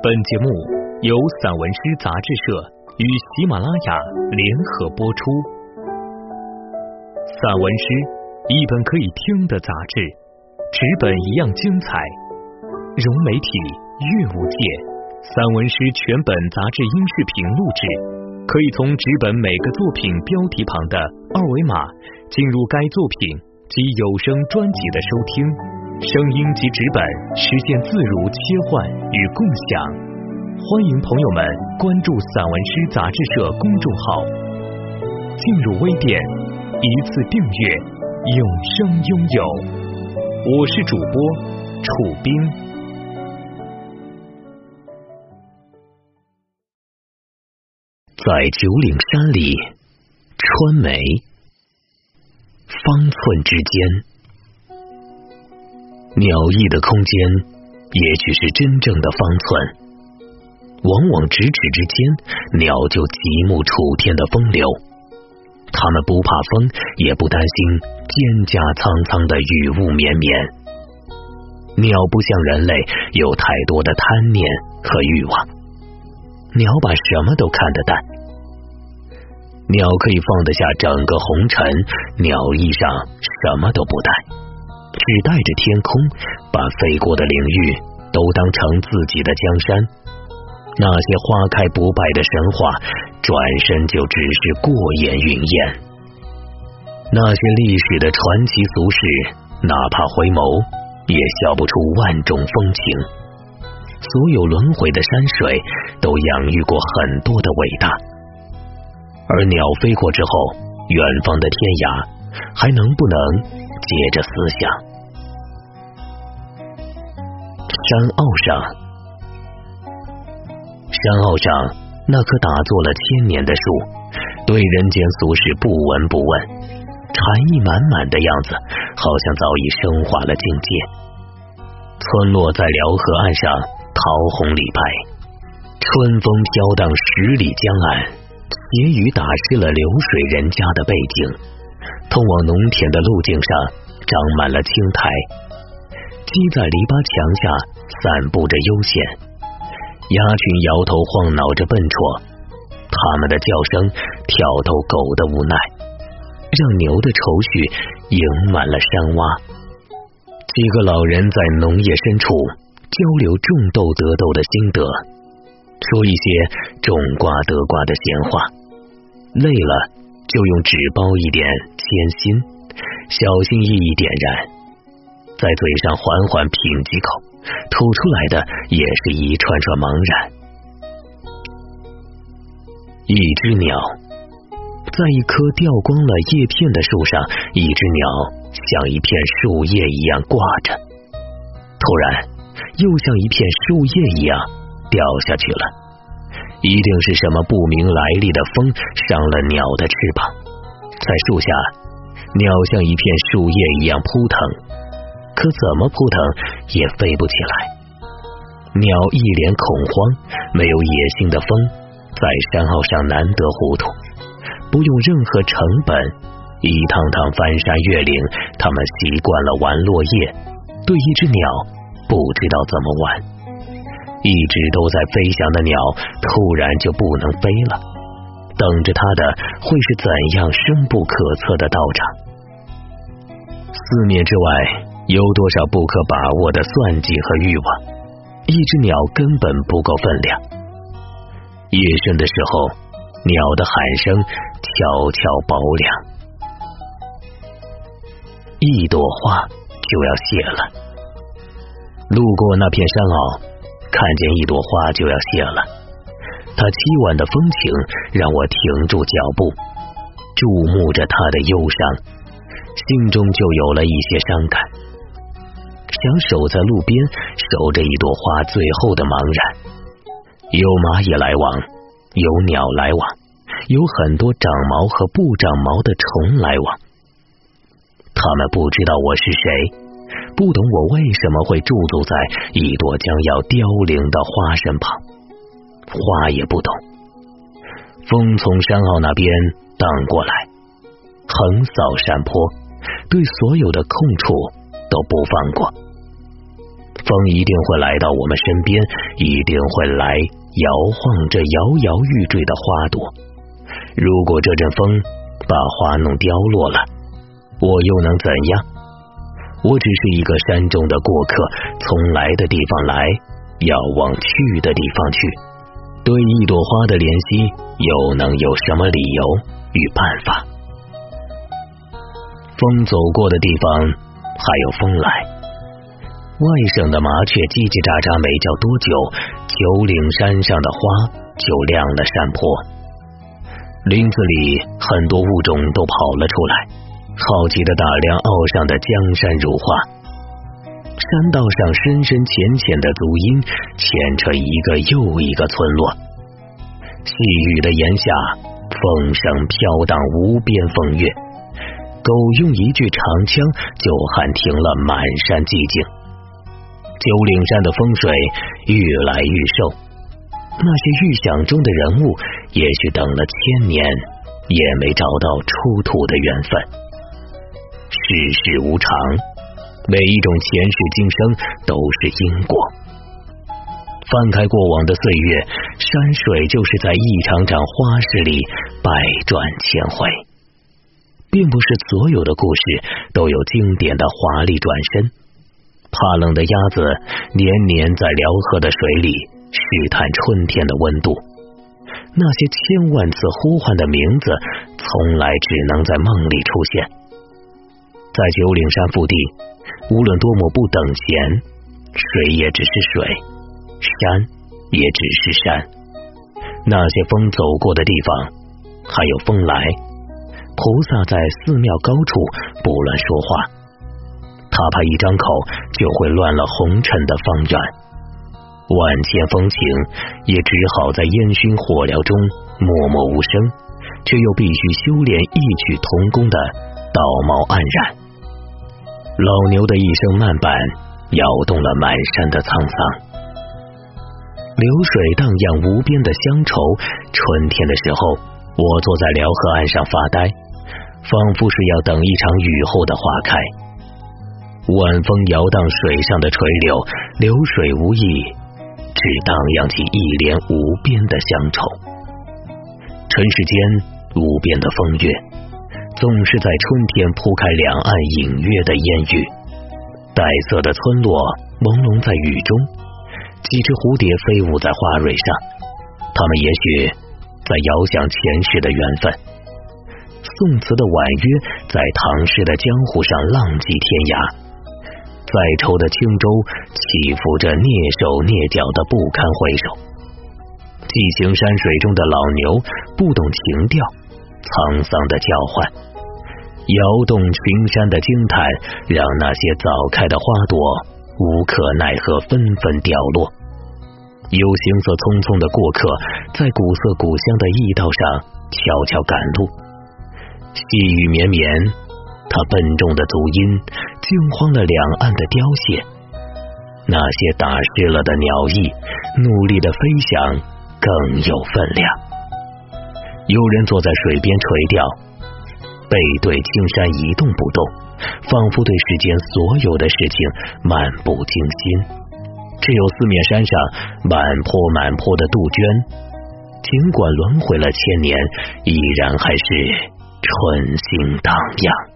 本节目由散文诗杂志社与喜马拉雅联合播出。散文诗，一本可以听的杂志，纸本一样精彩。融媒体阅物界，散文诗全本杂志音视频录制，可以从纸本每个作品标题旁的二维码进入该作品及有声专辑的收听。声音及纸本实现自如切换与共享，欢迎朋友们关注散文诗杂志社公众号，进入微店一次订阅，永生拥有。我是主播楚冰，在九岭山里，川梅，方寸之间。鸟翼的空间，也许是真正的方寸。往往咫尺之间，鸟就极目楚天的风流。它们不怕风，也不担心蒹葭苍苍的雨雾绵绵。鸟不像人类有太多的贪念和欲望，鸟把什么都看得淡。鸟可以放得下整个红尘，鸟翼上什么都不带。只带着天空，把飞过的领域都当成自己的江山。那些花开不败的神话，转身就只是过眼云烟。那些历史的传奇俗事，哪怕回眸，也笑不出万种风情。所有轮回的山水，都养育过很多的伟大。而鸟飞过之后，远方的天涯，还能不能接着思想？山坳上，山坳上那棵打坐了千年的树，对人间俗事不闻不问，禅意满满的样子，好像早已升华了境界。村落在辽河岸上，桃红李白，春风飘荡十里江岸，斜雨打湿了流水人家的背景，通往农田的路径上长满了青苔。鸡在篱笆墙下散步着悠闲，鸭群摇头晃脑着笨拙，它们的叫声挑逗狗的无奈，让牛的愁绪盈满了山洼。几个老人在农业深处交流种豆得豆的心得，说一些种瓜得瓜的闲话。累了就用纸包一点铅心，小心翼翼点燃。在嘴上缓缓品几口，吐出来的也是一串串茫然。一只鸟在一棵掉光了叶片的树上，一只鸟像一片树叶一样挂着，突然又像一片树叶一样掉下去了。一定是什么不明来历的风伤了鸟的翅膀，在树下，鸟像一片树叶一样扑腾。可怎么扑腾也飞不起来。鸟一脸恐慌，没有野性的风在山坳上难得糊涂，不用任何成本，一趟趟翻山越岭，他们习惯了玩落叶，对一只鸟不知道怎么玩。一直都在飞翔的鸟突然就不能飞了，等着它的会是怎样深不可测的道场？四面之外。有多少不可把握的算计和欲望？一只鸟根本不够分量。夜深的时候，鸟的喊声悄悄薄凉。一朵花就要谢了。路过那片山坳，看见一朵花就要谢了。它凄婉的风情让我停住脚步，注目着它的忧伤，心中就有了一些伤感。想守在路边，守着一朵花最后的茫然。有蚂蚁来往，有鸟来往，有很多长毛和不长毛的虫来往。他们不知道我是谁，不懂我为什么会驻足在一朵将要凋零的花身旁。花也不懂。风从山坳那边荡过来，横扫山坡，对所有的空处都不放过。风一定会来到我们身边，一定会来摇晃着摇摇欲坠的花朵。如果这阵风把花弄凋落了，我又能怎样？我只是一个山中的过客，从来的地方来，要往去的地方去。对一朵花的怜惜，又能有什么理由与办法？风走过的地方，还有风来。外省的麻雀叽叽喳喳没叫多久，九岭山上的花就亮了山坡。林子里很多物种都跑了出来，好奇的打量澳上的江山如画。山道上深深浅浅的足音牵扯一个又一个村落。细雨的檐下，风声飘荡，无边风月。狗用一句长枪就喊停了满山寂静。九岭山的风水愈来愈瘦，那些预想中的人物，也许等了千年，也没找到出土的缘分。世事无常，每一种前世今生都是因果。翻开过往的岁月，山水就是在一场场花事里百转千回，并不是所有的故事都有经典的华丽转身。怕冷的鸭子年年在辽河的水里试探春天的温度，那些千万次呼唤的名字，从来只能在梦里出现。在九岭山腹地，无论多么不等闲，水也只是水，山也只是山。那些风走过的地方，还有风来，菩萨在寺庙高处不乱说话。他怕一张口就会乱了红尘的方圆，万千风情也只好在烟熏火燎中默默无声，却又必须修炼异曲同工的道貌岸然。老牛的一声慢板，摇动了满山的沧桑。流水荡漾无边的乡愁，春天的时候，我坐在辽河岸上发呆，仿佛是要等一场雨后的花开。晚风摇荡水上的垂柳，流水无意，只荡漾起一帘无边的乡愁。尘世间无边的风月，总是在春天铺开两岸隐约的烟雨。黛色的村落朦胧在雨中，几只蝴蝶飞舞在花蕊上，它们也许在遥想前世的缘分。宋词的婉约，在唐诗的江湖上浪迹天涯。再愁的轻舟起伏着蹑手蹑脚的不堪回首，寄情山水中的老牛不懂情调，沧桑的叫唤，摇动群山的惊叹，让那些早开的花朵无可奈何纷纷掉落。有行色匆匆的过客，在古色古香的驿道上悄悄赶路，细雨绵绵。他笨重的足音惊慌了两岸的凋谢，那些打湿了的鸟翼努力的飞翔更有分量。有人坐在水边垂钓，背对青山一动不动，仿佛对世间所有的事情漫不经心。只有四面山上满坡满坡的杜鹃，尽管轮回了千年，依然还是春心荡漾。